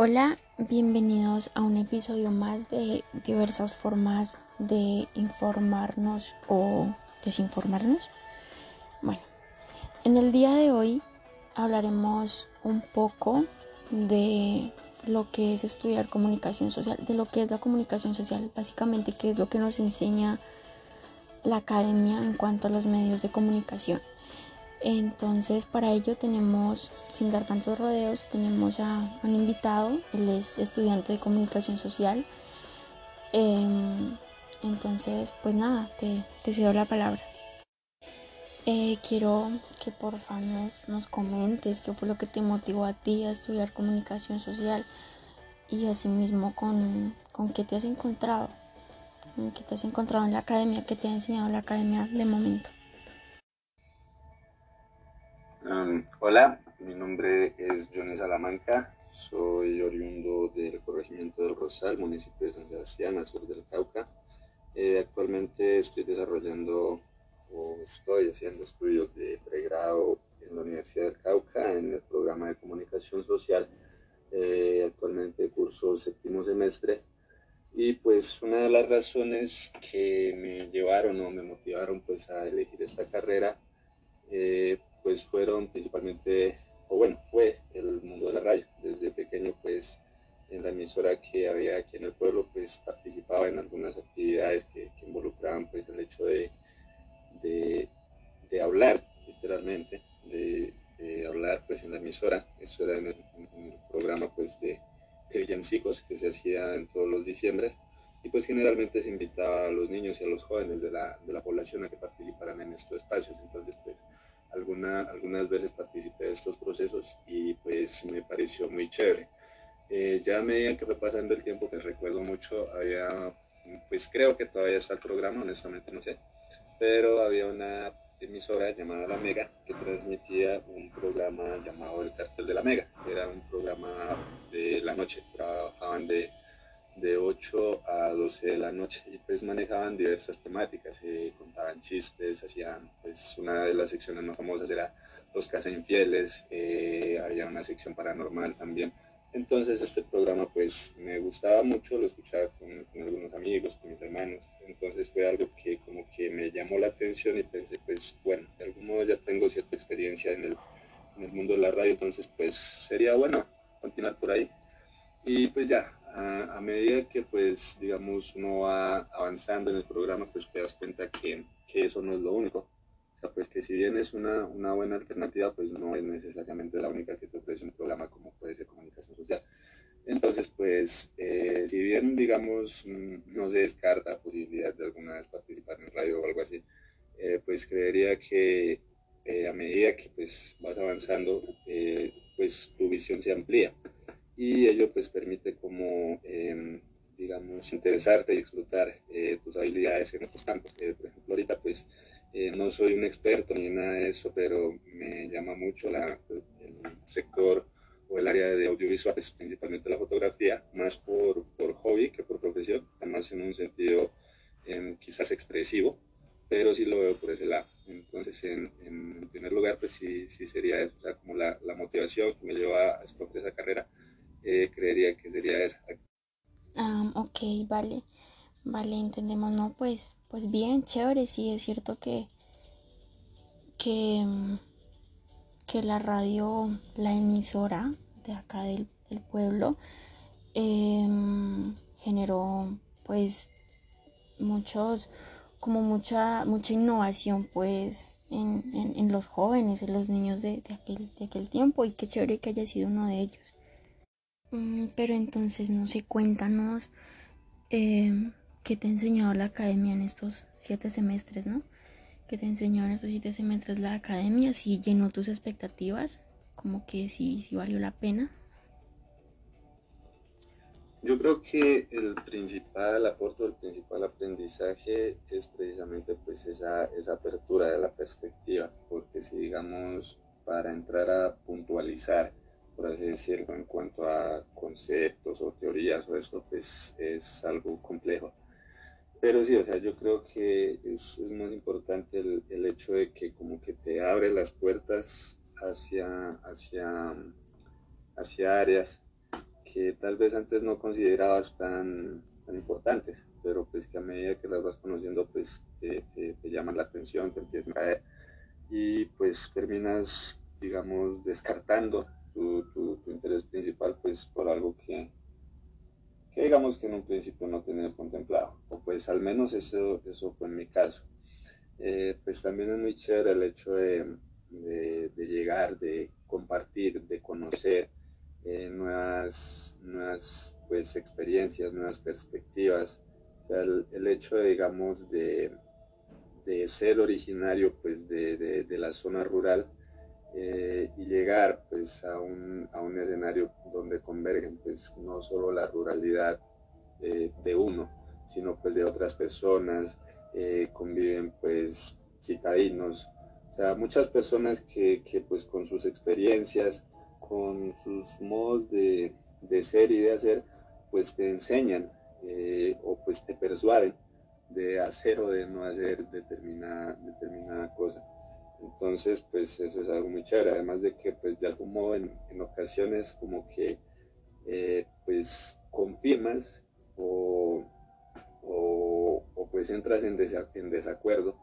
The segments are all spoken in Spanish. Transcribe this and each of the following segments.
Hola, bienvenidos a un episodio más de diversas formas de informarnos o desinformarnos. Bueno, en el día de hoy hablaremos un poco de lo que es estudiar comunicación social, de lo que es la comunicación social, básicamente qué es lo que nos enseña la academia en cuanto a los medios de comunicación. Entonces para ello tenemos, sin dar tantos rodeos, tenemos a un invitado, él es estudiante de comunicación social. Em, entonces, pues nada, te, te cedo la palabra. Eh, quiero que por favor nos, comentes qué fue lo que te motivó a ti a estudiar comunicación social y asimismo con, con qué te has encontrado, con qué te has encontrado en la academia, qué te ha enseñado la academia de momento hola, mi nombre es Johnny Salamanca, soy oriundo del corregimiento del Rosal, municipio de San Sebastián, al sur del Cauca. Eh, actualmente estoy desarrollando o estoy haciendo estudios de pregrado en la Universidad del Cauca en el programa de comunicación social. Eh, actualmente curso séptimo semestre y pues una de las razones que me llevaron o me motivaron pues a elegir esta carrera eh, pues fueron principalmente, o bueno, fue el mundo de la radio. Desde pequeño pues en la emisora que había aquí en el pueblo pues participaba en algunas actividades que, involucraban pues el hecho de, de, hablar literalmente, de, hablar pues en la emisora. Eso era en el, programa pues de, de villancicos que se hacía en todos los diciembres y pues generalmente se invitaba a los niños y a los jóvenes de la, de la población a que participaran en estos espacios. Entonces pues alguna, algunas veces participé de estos procesos y pues me pareció muy chévere. Eh, ya a medida que fue pasando el tiempo, que recuerdo mucho, había, pues creo que todavía está el programa, honestamente no sé, pero había una emisora llamada La Mega que transmitía un programa llamado El Cartel de la Mega. Era un programa de la noche, trabajaban de de 8 a 12 de la noche y pues manejaban diversas temáticas, eh, contaban chistes, hacían pues una de las secciones más famosas era los casa infieles, eh, había una sección paranormal también. Entonces este programa pues me gustaba mucho, lo escuchaba con, algunos amigos, con mis hermanos, entonces fue algo que como que me llamó la atención y pensé pues bueno, de algún modo ya tengo cierta experiencia en el, en el mundo de la radio, entonces pues sería bueno continuar por ahí. Y pues ya, a, medida que pues digamos uno va avanzando en el programa pues te das cuenta que, que, eso no es lo único. O sea, pues que si bien es una, una, buena alternativa, pues no es necesariamente la única que te ofrece un programa como puede ser comunicación social. Entonces, pues, eh, si bien, digamos, mm, no se descarta la posibilidad de alguna vez participar en radio o algo así, eh, pues creería que eh, a medida que pues vas avanzando, pues tu visión se amplía y ello pues permite como, em, digamos, interesarte y explotar eh, tus habilidades en otros campos. por ejemplo, ahorita pues eh, no soy un experto ni nada de eso, pero me llama mucho la, el sector o el área de audiovisuales, principalmente la fotografía, más por, por hobby que por profesión, además en un sentido em, quizás expresivo, pero sí lo veo por ese lado. Entonces, en, en primer lugar, pues sí, sí sería eso, o sea, como la, la motivación que me lleva a escoger esa carrera eh, creería que sería esa. Ah, ok, vale, vale, entendemos, ¿no? Pues, pues bien, chévere, sí, es cierto que, que, que la radio, la emisora de acá del, pueblo, em, generó pues muchos, como mucha, mucha innovación pues en, en, los jóvenes, en los niños de, de, aquel, de aquel tiempo y qué chévere que haya sido uno de ellos. Mm, pero entonces, no sé, cuéntanos eh, qué te ha enseñado la academia en estos siete semestres, ¿no? ¿Qué te enseñó en estos siete semestres la academia? Si llenó tus expectativas, como que si, si valió la pena. Yo creo que el principal aporte, el principal aprendizaje es precisamente pues esa, esa apertura de la perspectiva, porque si digamos para entrar a puntualizar por así decirlo, en cuanto a conceptos o teorías o esto, pues es algo complejo. Pero sí, o sea, yo creo que es, es más importante el, el, hecho de que como que te abre las puertas hacia, hacia, hacia áreas que tal vez antes no considerabas tan, tan importantes, pero pues que a medida que las vas conociendo, pues te, te, llaman la atención, te empiezan a caer y pues terminas, digamos, descartando tu, tu, interés principal pues por algo que, que, digamos que en un principio no tenías contemplado, o pues al menos eso, eso fue en mi caso. Eh, pues también es muy chévere el hecho de, de, de llegar, de compartir, de conocer, eh, nuevas, nuevas pues, experiencias, nuevas perspectivas. el, hecho, de, digamos, de, de, ser originario pues, de, la zona rural eh, y llegar pues, a, un, a un escenario donde convergen pues, no solo la ruralidad eh, de uno, sino pues, de otras personas, conviven pues, citadinos, o sea, muchas personas que, que pues, con sus experiencias, con sus modos de, ser y de hacer, pues te enseñan eh, o pues te persuaden de hacer o de no hacer determinada, determinada cosa. Entonces, pues eso es algo muy chévere, además de que pues de algún modo en, ocasiones como que eh, pues confirmas o, pues entras en, en desacuerdo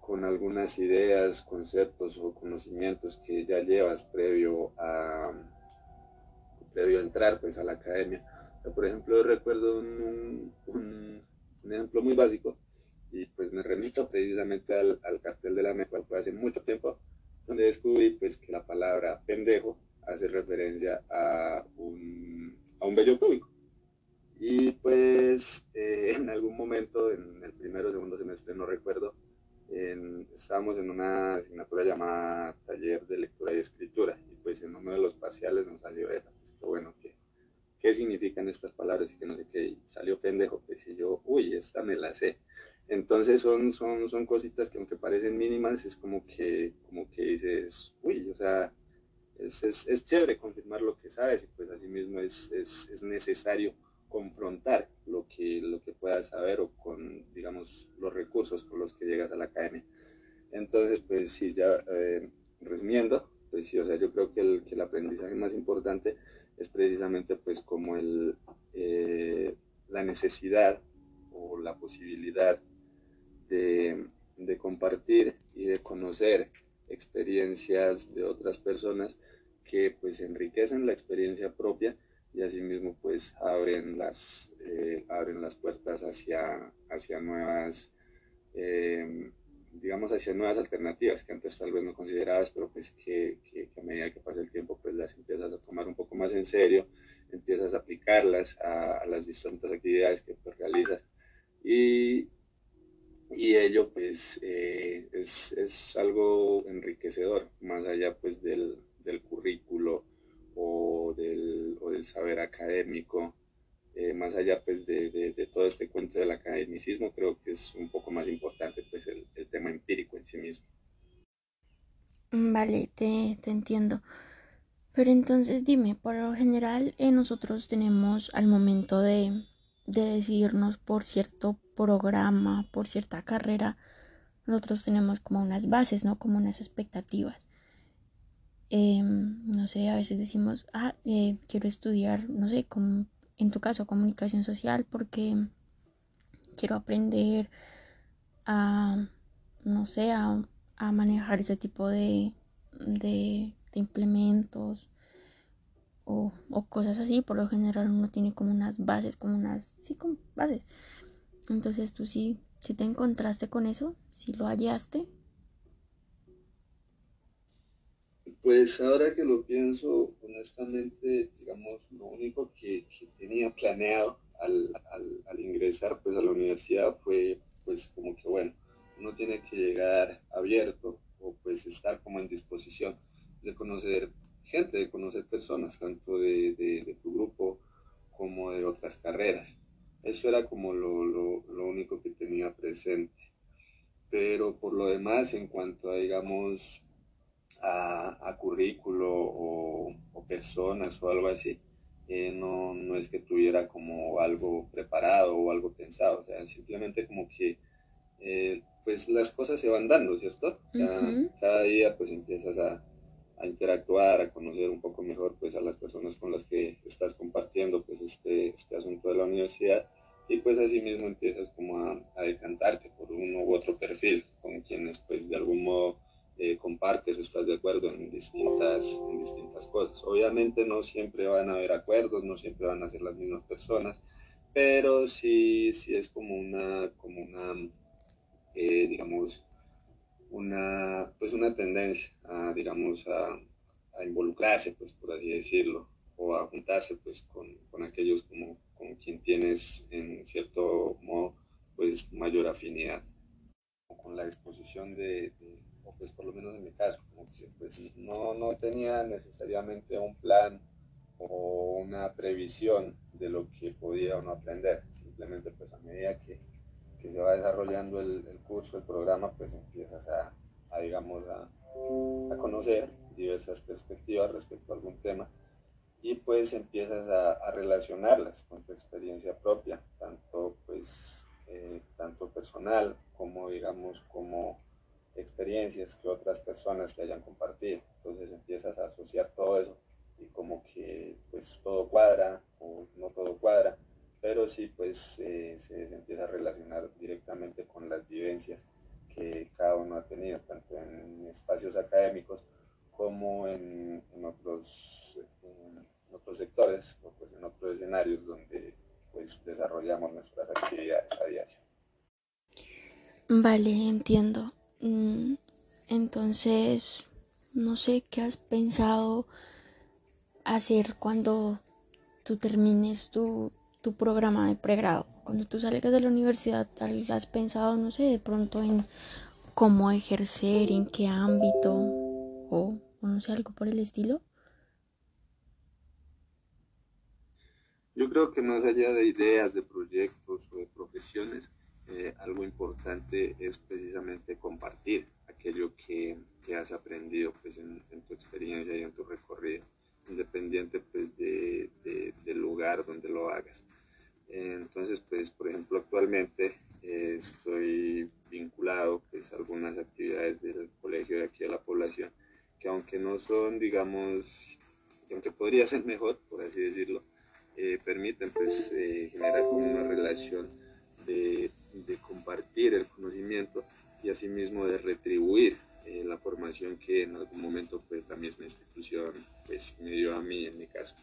con algunas ideas, conceptos o conocimientos que ya llevas previo a, previo a entrar pues, a la academia. por ejemplo, recuerdo un, un, ejemplo muy básico y pues me remito precisamente al, cartel de la MECA, fue hace mucho tiempo, donde descubrí pues que la palabra pendejo hace referencia a un, a un bello público. Y pues eh, en algún momento, en el primero o segundo semestre, no recuerdo, estábamos en una asignatura llamada taller de lectura y escritura y pues en uno de los parciales nos salió esa, pues que bueno, que, qué significan estas palabras y que no sé qué, salió pendejo, pues y yo, uy, esta me la sé. Entonces son, son, son cositas que aunque parecen mínimas, es como que, como que dices, uy, o sea, es, es, es chévere confirmar lo que sabes y pues así mismo es, es, es necesario confrontar lo que, lo que puedas saber o con, digamos, los recursos con los que llegas a la academia. Entonces, pues sí, ya eh, resumiendo, pues sí, o sea, yo creo que el, que el aprendizaje más importante es precisamente pues como el, eh, la necesidad o la posibilidad de, compartir y de conocer experiencias de otras personas que pues enriquecen la experiencia propia y asimismo pues abren las, eh, abren las puertas hacia, hacia nuevas, eh, digamos, hacia nuevas alternativas que antes tal vez no considerabas, pero pues que, que, a medida que pasa el tiempo pues las empiezas a tomar un poco más en serio, empiezas a aplicarlas a, las distintas actividades que pues, realizas. Y, y ello pues eh, es, es, algo enriquecedor, más allá pues del, del currículo o del, o del saber académico, eh, más allá pues de, de, todo este cuento del academicismo, creo que es un poco más importante pues el, el tema empírico en sí mismo. Mm, vale, te, te, entiendo. Pero entonces dime, por lo general eh, nosotros tenemos al momento de, de decidirnos por cierto programa, por cierta carrera, nosotros tenemos como unas bases, ¿no? Como unas expectativas. Em, no sé, a veces decimos, ah, eh, quiero estudiar, no sé, como en tu caso, comunicación social, porque quiero aprender a, no sé, a, manejar ese tipo de, de, implementos o, cosas así. Por lo general uno tiene como unas bases, como unas, sí, como bases. Entonces tú sí, si te encontraste con eso, si lo hallaste, Pues ahora que lo pienso, honestamente, digamos, lo único que, tenía planeado al, ingresar pues a la universidad fue pues como que bueno, uno tiene que llegar abierto o pues estar como en disposición de conocer gente, de conocer personas, tanto de, tu grupo como de otras carreras. Eso era como lo, lo único que tenía presente. Pero por lo demás, en cuanto a, digamos, a, currículo o, personas o algo así, eh, no, no es que tuviera como algo preparado o algo pensado, o sea, simplemente como que eh, pues las cosas se van dando, ¿cierto? Cada día pues empiezas a, a interactuar, a conocer un poco mejor pues a las personas con las que estás compartiendo pues este, este asunto de la universidad y pues así mismo empiezas como a, a, decantarte por uno u otro perfil con quienes pues de algún modo eh, compartes o estás de acuerdo en distintas, en distintas cosas. Obviamente no siempre van a haber acuerdos, no siempre van a ser las mismas personas, pero sí, sí es como una, como una eh, digamos, una, pues una tendencia a, digamos, a, a, involucrarse, pues por así decirlo, o a juntarse pues con, con aquellos como con quien tienes en cierto modo pues mayor afinidad. Con la exposición de, de o pues por lo menos en mi caso, como que pues no, no tenía necesariamente un plan o una previsión de lo que podía o no aprender, simplemente pues a medida que que se va desarrollando el, curso, el programa, pues empiezas a, digamos, a, conocer diversas perspectivas respecto a algún tema y pues empiezas a, a relacionarlas con tu experiencia propia, tanto pues eh, tanto personal como digamos como experiencias que otras personas te hayan compartido. Entonces empiezas a asociar todo eso y como que pues todo cuadra o no todo cuadra pero sí pues eh, se, empieza a relacionar directamente con las vivencias que cada uno ha tenido, tanto en espacios académicos como en, otros, otros sectores o pues en otros escenarios donde pues desarrollamos nuestras actividades a diario. Vale, entiendo. Mm, entonces, no sé qué has pensado hacer cuando tú termines tu tu programa de pregrado. Cuando tú salgas de la universidad, ¿has pensado, no sé, de pronto en cómo ejercer, en qué ámbito o, no sé, algo por el estilo? Yo creo que más allá de ideas, de proyectos o de profesiones, eh, algo importante es precisamente compartir aquello que, que has aprendido pues, en, en, tu experiencia y en tu recorrido independiente pues de, de, del lugar donde lo hagas. Entonces, pues, por ejemplo, actualmente eh, estoy vinculado pues, a algunas actividades del colegio de aquí de la población, que aunque no son, digamos, aunque podría ser mejor, por así decirlo, eh, permiten pues eh, generar como una relación de, de compartir el conocimiento y asimismo de retribuir eh, la formación que en algún momento pues la misma institución pues me dio a mí en mi caso.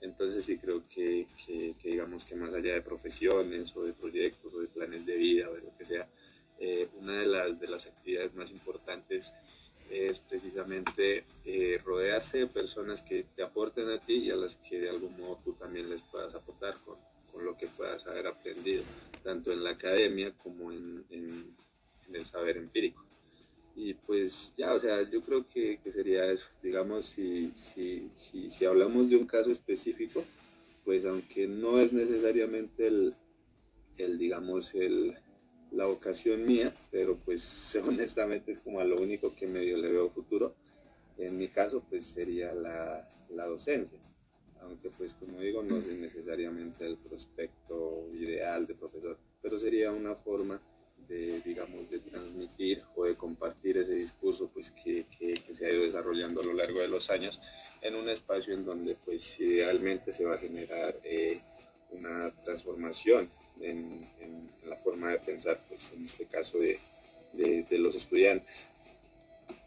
Entonces sí creo que, que, digamos que más allá de profesiones o de proyectos o de planes de vida o de lo que sea, eh, una de las, de las actividades más importantes es precisamente eh, rodearse de personas que te aporten a ti y a las que de algún modo tú también les puedas aportar con, con lo que puedas haber aprendido, tanto en la academia como en el saber empírico y pues ya, o sea, yo creo que, que sería eso. Digamos, si, si, si, si, hablamos de un caso específico, pues aunque no es necesariamente el, el digamos, el, la vocación mía, pero pues honestamente es como a lo único que medio le veo futuro. En mi caso, pues sería la, la docencia. Aunque pues como digo, no es necesariamente el prospecto ideal de profesor, pero sería una forma de, digamos, de transmitir o de compartir ese discurso pues, que, que, que, se ha ido desarrollando a lo largo de los años en un espacio en donde pues, idealmente se va a generar eh, una transformación en, en, la forma de pensar, pues, en este caso de, de, de los estudiantes.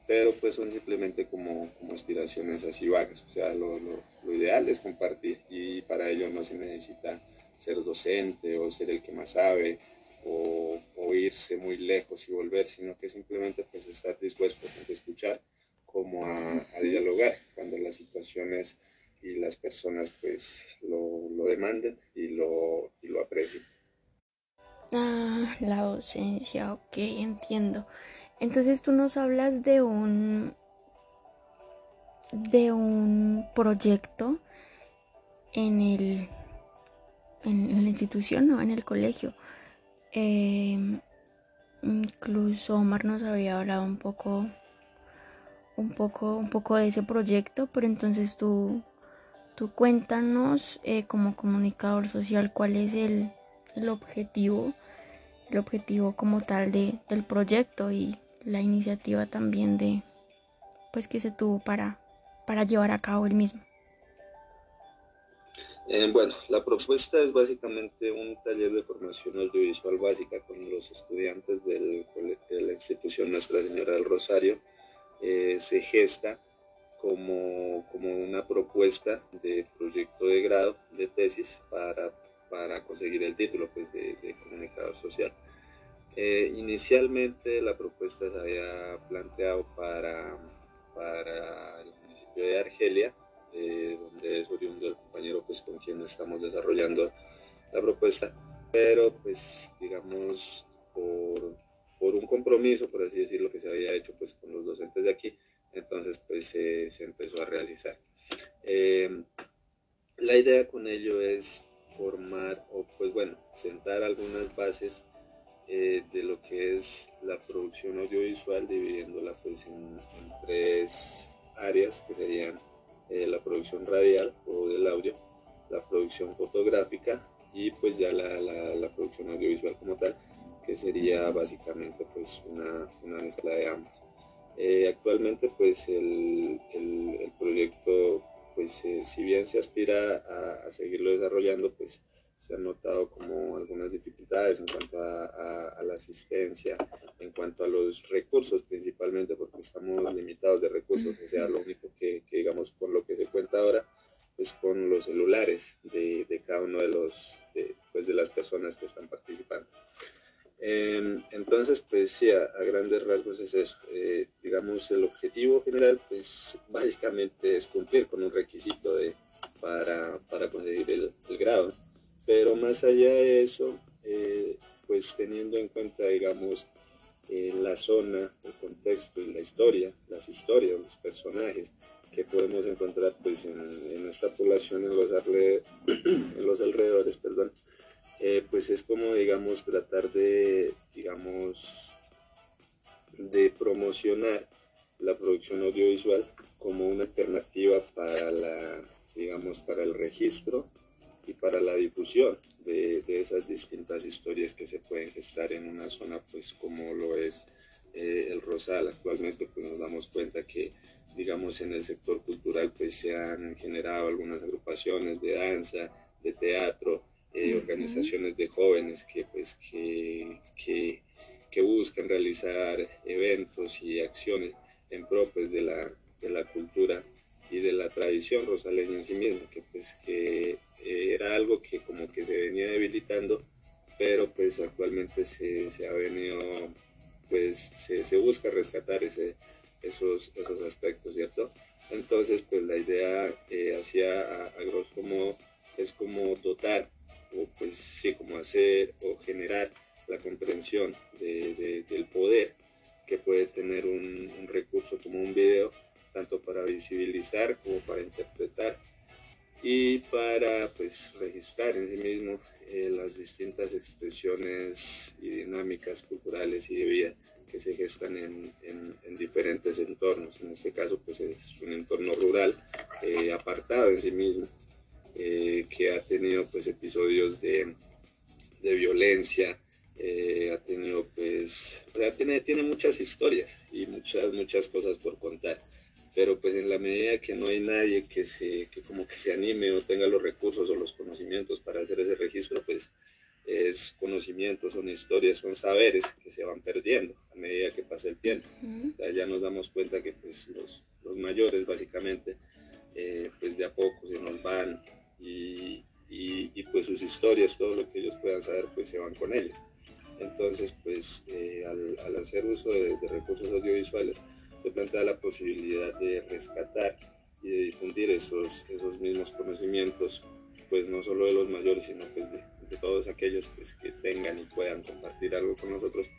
Pero pues son simplemente como, como aspiraciones así vagas, o sea, lo, lo, lo ideal es compartir y para ello no se necesita ser docente o ser el que más sabe o, irse muy lejos y volver, sino que simplemente pues estar dispuesto a escuchar como a, dialogar cuando las situaciones y las personas pues lo, lo demanden y lo, y lo aprecien. Ah, la docencia, ok, entiendo. Entonces tú nos hablas de un de un proyecto en el en la institución o ¿no? en el colegio eh, incluso Omar nos había hablado un poco, un poco, un poco de ese proyecto, pero entonces tú, tú cuéntanos eh, como comunicador social cuál es el, el objetivo, el objetivo como tal de, del proyecto y la iniciativa también de, pues que se tuvo para, para llevar a cabo el mismo? Eh, bueno, la propuesta es básicamente un taller de formación audiovisual básica con los estudiantes de la institución Nuestra Señora del Rosario. Eh, se gesta como, como, una propuesta de proyecto de grado, de tesis, para, para conseguir el título pues, de, de comunicador social. Eh, inicialmente la propuesta se había planteado para, para el municipio de Argelia, eh, donde es oriundo el compañero pues, con quien estamos desarrollando la propuesta, pero pues digamos por, por, un compromiso, por así decirlo, que se había hecho pues con los docentes de aquí, entonces pues se empezó a realizar. Eh, la idea con ello es formar o pues bueno, sentar algunas bases eh, de lo que es la producción audiovisual, dividiéndola pues en, tres áreas que serían eh, la producción radial o del audio, la producción fotográfica y pues ya la, la, producción audiovisual como tal, que sería básicamente pues una, una mezcla de ambas. Eh, actualmente pues el, el, proyecto pues si bien se aspira a seguirlo desarrollando pues se han notado como algunas dificultades en cuanto a, la asistencia, en cuanto a los recursos principalmente, porque estamos limitados de recursos, o sea, lo único que, digamos con lo que se cuenta ahora es con los celulares de, de cada uno de los, de, pues de las personas que están participando. Em, entonces, pues sí, a, grandes rasgos es eso. Eh, digamos, el objetivo general, pues básicamente es cumplir con un requisito de, para, para conseguir el, el grado. Pero más allá de eso, eh, pues teniendo en cuenta, digamos, eh, la zona, el contexto y la historia, las historias, los personajes que podemos encontrar pues en, en esta población, en los, en los alrededores, perdón, eh, pues es como, digamos, tratar de, digamos, de promocionar la producción audiovisual como una alternativa para la, digamos, para el registro y para la difusión de, de, esas distintas historias que se pueden gestar en una zona pues como lo es eh, el Rosal. Actualmente pues nos damos cuenta que digamos en el sector cultural pues se han generado algunas agrupaciones de danza, de teatro, eh, organizaciones de jóvenes que pues que, que, que, buscan realizar eventos y acciones en pro pues, de, la, de la cultura y de la tradición rosaleña en sí misma, que pues que eh, era algo que como que se venía debilitando, pero pues actualmente se, se ha venido, pues se, se busca rescatar ese, esos, esos aspectos, ¿cierto? Entonces pues la idea eh, hacia a, a, grosso modo es como dotar, o pues sí, como hacer o generar la comprensión de, del poder que puede tener un, un recurso como un video tanto para visibilizar como para interpretar y para pues registrar en sí mismo eh, las distintas expresiones y dinámicas culturales y de vida que se gestan en, en, diferentes entornos. En este caso pues es un entorno rural eh, apartado en sí mismo eh, que ha tenido pues episodios de, de violencia, ha tenido pues, o sea, tiene, tiene muchas historias y muchas, muchas cosas por contar pero pues en la medida que no hay nadie que se que como que se anime o tenga los recursos o los conocimientos para hacer ese registro pues es conocimiento son historias son saberes que se van perdiendo a medida que pasa el tiempo. Ya nos damos cuenta que pues los, los mayores básicamente eh, pues de a poco se nos van y, y, y, pues sus historias todo lo que ellos puedan saber pues se van con ellos. Entonces pues eh, al, al, hacer uso de, de recursos audiovisuales se plantea la posibilidad de rescatar y de difundir esos, esos mismos conocimientos, pues no solo de los mayores, sino pues de, de todos aquellos pues, que tengan y puedan compartir algo con nosotros,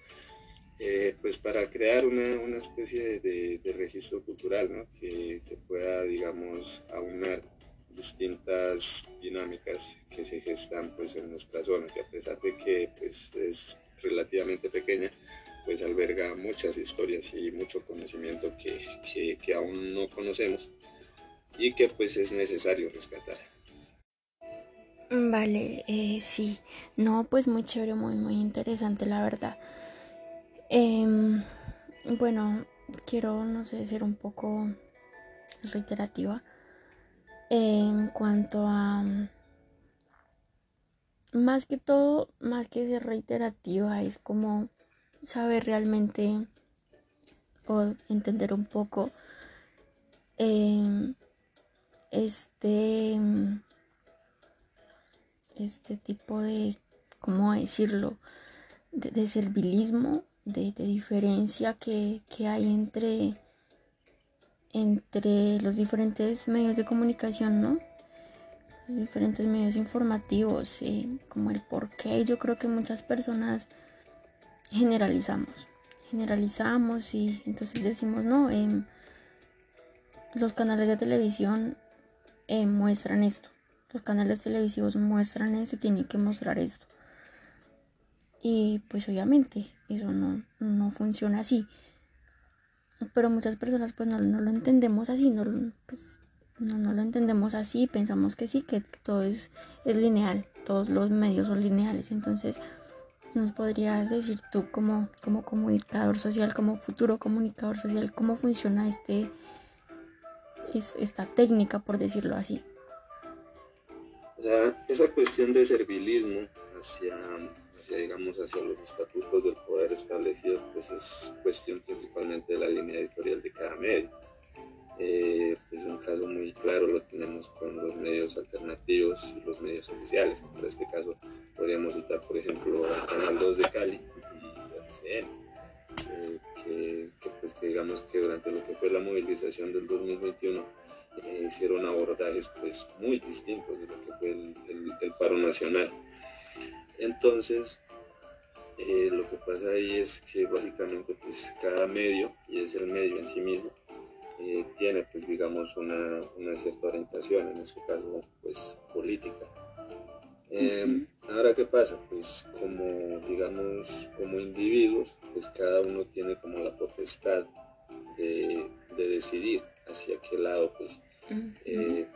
eh, pues para crear una, una especie de, de, registro cultural ¿no? que, que pueda, digamos, aunar distintas dinámicas que se gestan pues en nuestra zona, que a pesar de que pues, es relativamente pequeña, pues alberga muchas historias y mucho conocimiento que, que, aún no conocemos y que pues es necesario rescatar. Vale, eh, sí, no, pues muy chévere, muy, muy interesante, la verdad. Eh, bueno, quiero, no sé, ser un poco reiterativa. En cuanto a más que todo, más que ser reiterativa, es como saber realmente o entender un poco em, este este tipo de cómo decirlo de, servilismo de, diferencia que, hay entre entre los diferentes medios de comunicación no diferentes medios informativos, como el por qué. Yo creo que muchas personas generalizamos, generalizamos y entonces decimos, no, em, los canales de televisión em, muestran esto, los canales televisivos muestran eso y tienen que mostrar esto. Y pues obviamente eso no, no funciona así. Pero muchas personas pues no, no lo entendemos así, no, pues no, no lo entendemos así, pensamos que sí, que, todo es, es lineal, todos los medios son lineales. Entonces, ¿nos podrías decir tú como, como comunicador social, como futuro comunicador social, cómo funciona este, esta técnica, por decirlo así? O sea, esa cuestión de servilismo hacia, hacia, digamos, hacia los estatutos del poder establecido, pues es cuestión principalmente de la línea editorial de cada medio eh, pues un caso muy claro lo tenemos con los medios alternativos y los medios oficiales. En este caso podríamos citar, por ejemplo, al Canal 2 de Cali y eh, que, pues, que digamos que durante lo que fue la movilización del 2021 eh, hicieron abordajes pues muy distintos de lo que fue el, el paro nacional. Entonces, eh, lo que pasa ahí es que básicamente pues cada medio, y es el medio en sí mismo, eh, tiene pues digamos una, una, cierta orientación, en este caso pues política. Em, ahora qué pasa, pues como digamos como individuos, pues cada uno tiene como la potestad de, de decidir hacia qué lado pues eh,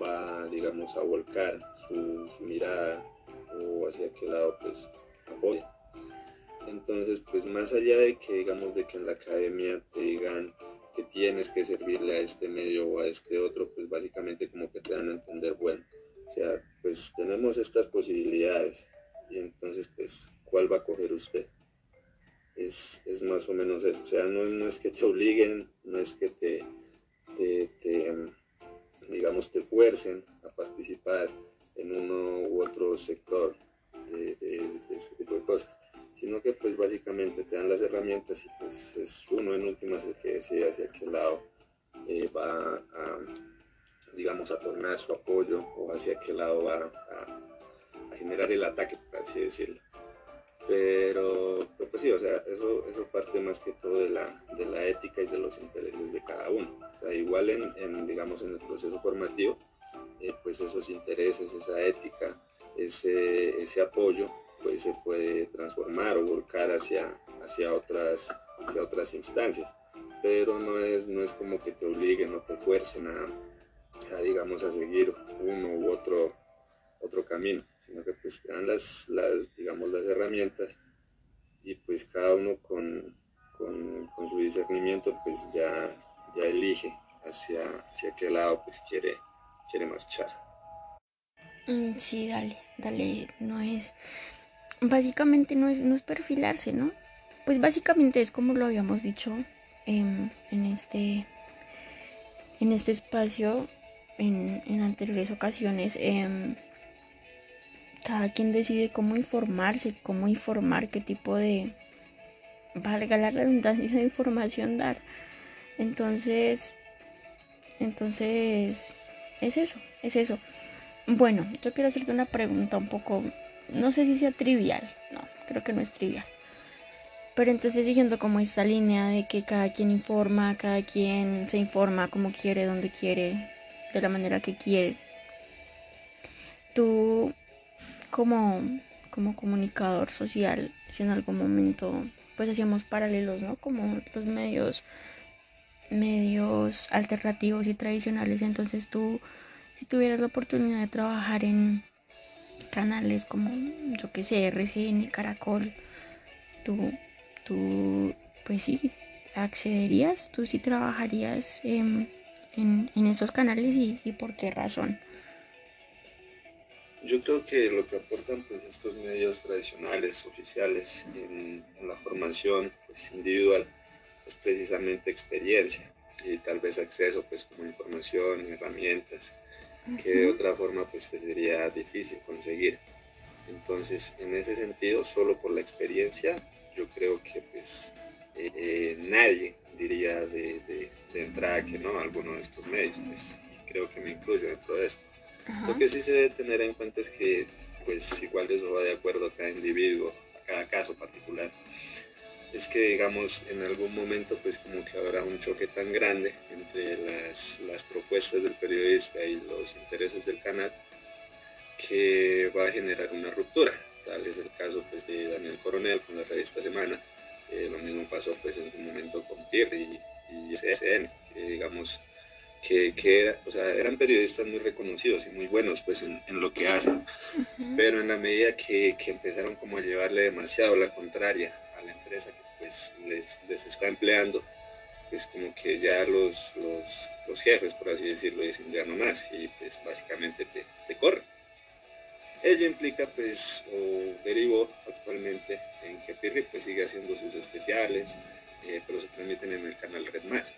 va digamos a volcar su, su mirada o hacia qué lado pues apoya. Entonces, pues más allá de que digamos de que en la academia te digan tienes que servirle a este medio o a este otro, pues básicamente como que te dan a entender, bueno, o sea, pues tenemos estas posibilidades. Y entonces pues, ¿cuál va a coger usted? Es, es más o menos eso, o sea, no, es que te obliguen, no es que te, digamos, te fuercen a participar en uno u otro sector de, de este tipo de cosas sino que pues básicamente te dan las herramientas y pues es uno en últimas el que decide hacia qué lado eh, va a, digamos, a tornar su apoyo o hacia qué lado va a, generar el ataque, por así decirlo. Pero, pues sí, o sea, eso, eso parte más que todo de la, de la ética y de los intereses de cada uno. igual en, digamos, en el proceso formativo, eh, pues esos intereses, esa ética, ese, ese apoyo, pues se puede transformar o volcar hacia, hacia, otras, hacia otras instancias. Pero no es, no es como que te obliguen o te fuercen a, digamos, a seguir uno u otro, otro camino, sino que pues dan las, las, digamos, las herramientas y pues cada uno con, con, con su discernimiento pues ya, ya elige hacia, hacia qué lado pues quiere, quiere marchar. Mm, sí, dale, dale, no es básicamente no es, no es perfilarse, ¿no? Pues básicamente es como lo habíamos dicho en, este en este espacio en, anteriores ocasiones em, cada quien decide cómo informarse cómo informar qué tipo de valga la redundancia de información dar entonces entonces es eso es eso bueno yo quiero hacerte una pregunta un poco no sé si sea trivial, no, creo que no es trivial. Pero entonces siguiendo como esta línea de que cada quien informa, cada quien se informa como quiere, donde quiere, de la manera que quiere. Tú como, como comunicador social, si en algún momento pues hacíamos paralelos, ¿no? Como los medios medios alternativos y tradicionales, entonces tú si tuvieras la oportunidad de trabajar en canales como, yo que sé, RCN, Caracol, tú, tú, pues sí, accederías, tú sí trabajarías en, en esos canales y, y por qué razón? Yo creo que lo que aportan pues estos medios tradicionales, oficiales, en, la formación pues, individual es precisamente experiencia y tal vez acceso pues como información, herramientas, que de otra forma pues, sería difícil conseguir. Entonces, en ese sentido, solo por la experiencia, yo creo que pues eh, eh, nadie diría de, de, de, entrada que no alguno de estos medios, pues creo que me incluyo dentro de eso. Lo que sí se debe tener en cuenta es que, pues igual eso va de acuerdo a cada individuo, a cada caso particular. Es que, digamos, en algún momento, pues como que habrá un choque tan grande entre las, las propuestas del periodista y los intereses del canal que va a generar una ruptura. Tal es el caso pues, de Daniel Coronel con la revista Semana. Eh, lo mismo pasó pues, en su momento con Pierre y, y SN, que digamos que, que o sea, eran periodistas muy reconocidos y muy buenos pues en, en lo que hacen, pero en la medida que, que, empezaron como a llevarle demasiado la contraria a la empresa que pues les, les está empleando, pues como que ya los, los, jefes, por así decirlo, dicen ya no más y pues básicamente te, te corren. Ello implica pues o derivó actualmente en que Pirri pues sigue haciendo sus especiales, eh, pero se transmiten en el canal Red Más.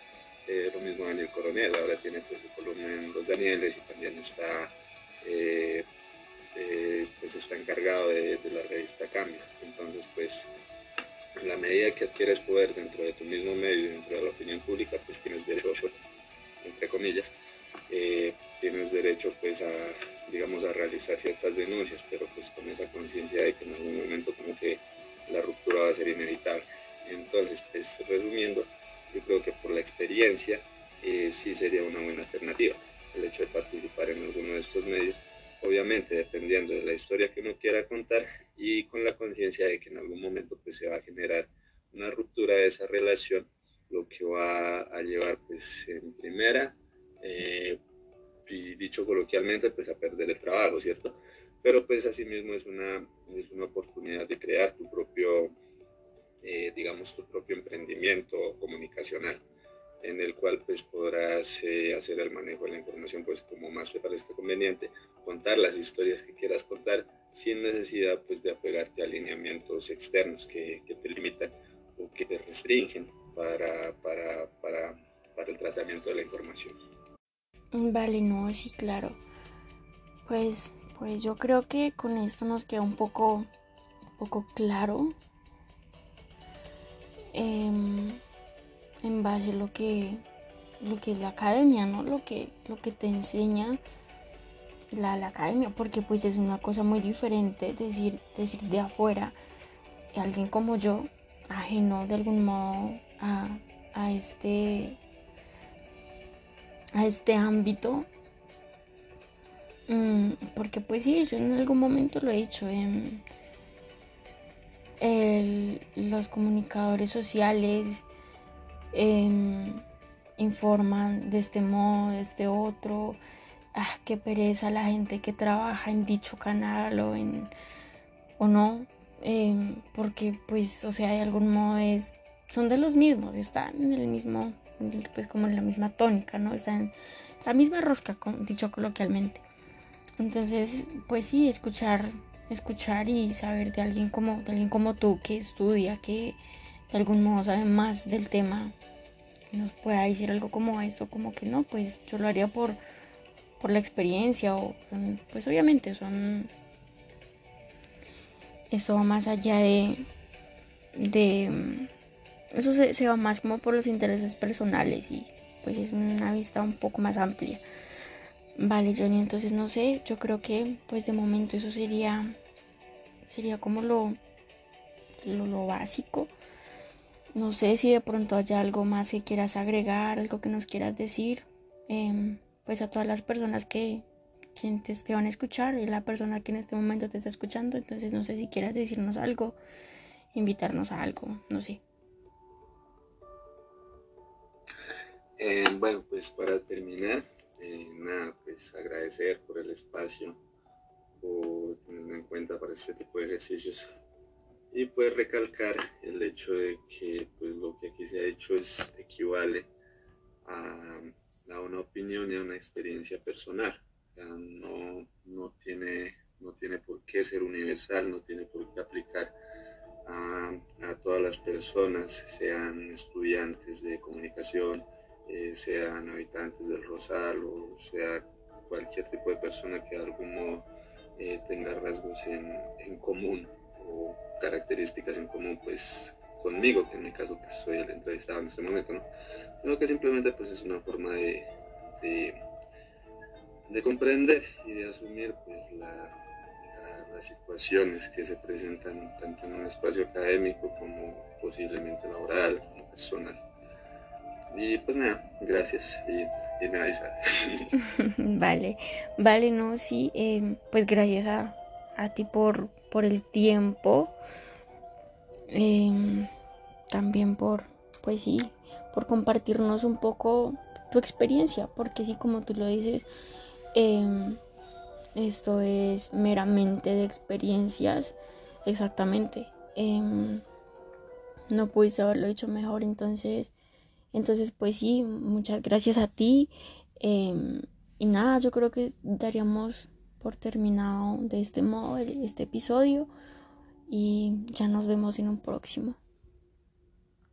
Eh, lo mismo Daniel Coronel, ahora tiene pues, su columna en Los Danieles y también está, eh, pues está encargado de, de, la revista Cambio. Entonces, pues, en la medida que adquieres poder dentro de tu mismo medio, dentro de la opinión pública, pues tienes derecho, entre comillas, tienes derecho pues a, digamos, a realizar ciertas denuncias, pero pues con esa conciencia de que en algún momento como que la ruptura va a ser inevitable. Entonces, pues resumiendo, yo creo que por la experiencia eh, sí sería una buena alternativa el hecho de participar en alguno de estos medios, obviamente dependiendo de la historia que uno quiera contar y con la conciencia de que en algún momento pues se va a generar una ruptura de esa relación, lo que va a llevar pues en primera, eh, y dicho coloquialmente, pues a perder el trabajo, ¿cierto? Pero pues asimismo es una, es una oportunidad de crear tu propio eh, digamos, tu propio emprendimiento comunicacional en el cual pues podrás eh, hacer el manejo de la información pues como más te parezca conveniente, contar las historias que quieras contar sin necesidad pues de apegarte a alineamientos externos que, te limitan o que te restringen para, para, para, para, el tratamiento de la información. Vale, no, sí, claro. Pues, pues yo creo que con esto nos queda un poco, un poco claro eh, en base a lo que, lo que es la academia, ¿no? Lo que, lo que te enseña la, la academia, porque pues es una cosa muy diferente decir, decir de afuera, alguien como yo, ajeno de algún modo a, a este a este ámbito mm, porque pues sí yo en algún momento lo he dicho en el, los comunicadores sociales eh, informan de este modo, de este otro. Ah, qué pereza la gente que trabaja en dicho canal o en o no, eh, porque pues, o sea, de algún modo es, son de los mismos, están en el mismo, pues como en la misma tónica, ¿no? Están en la misma rosca, dicho coloquialmente. Entonces, pues sí, escuchar escuchar y saber de alguien como, de alguien como tú que estudia, que de algún modo sabe más del tema, nos pueda decir algo como esto, como que no, pues yo lo haría por, por la experiencia o pues obviamente son eso va más allá de de eso se, va más como por los intereses personales y pues es una vista un poco más amplia. Vale, Johnny, entonces no sé, yo creo que pues de momento eso sería sería como lo, lo básico. No sé si de pronto haya algo más que quieras agregar, algo que nos quieras decir. Eh, pues a todas las personas que, que te, te, van a escuchar y la persona que en este momento te está escuchando. Entonces no sé si quieras decirnos algo, invitarnos a algo, no sé. Eh, bueno, pues para terminar, eh, nada, pues agradecer por el espacio, por tenerme en cuenta para este tipo de ejercicios y pues recalcar el hecho de que pues lo que aquí se ha hecho es equivale a, una opinión y a una experiencia personal. no, no, tiene, no tiene por qué ser universal, no tiene por qué aplicar a, a todas las personas, sean estudiantes de comunicación, eh, sean habitantes del Rosal o sea cualquier tipo de persona que de algún modo eh, tenga rasgos en, en, común o características en común pues conmigo, que en mi caso pues, soy el entrevistado en este momento, ¿no? sino que simplemente pues es una forma de, de, de comprender y de asumir pues la, las situaciones que se presentan tanto en un espacio académico como posiblemente laboral, como personal. Y pues nada, gracias y, y me vale, vale, no, sí, eh, pues gracias a, ti por, por el tiempo, eh, también por, pues sí, por compartirnos un poco tu experiencia, porque sí, como tú lo dices, eh, esto es meramente de experiencias, exactamente. Em, no pudiste haberlo hecho mejor, entonces, entonces pues sí, muchas gracias a ti. Em, y nada, yo creo que daríamos por terminado de este modo este episodio y ya nos vemos en un próximo.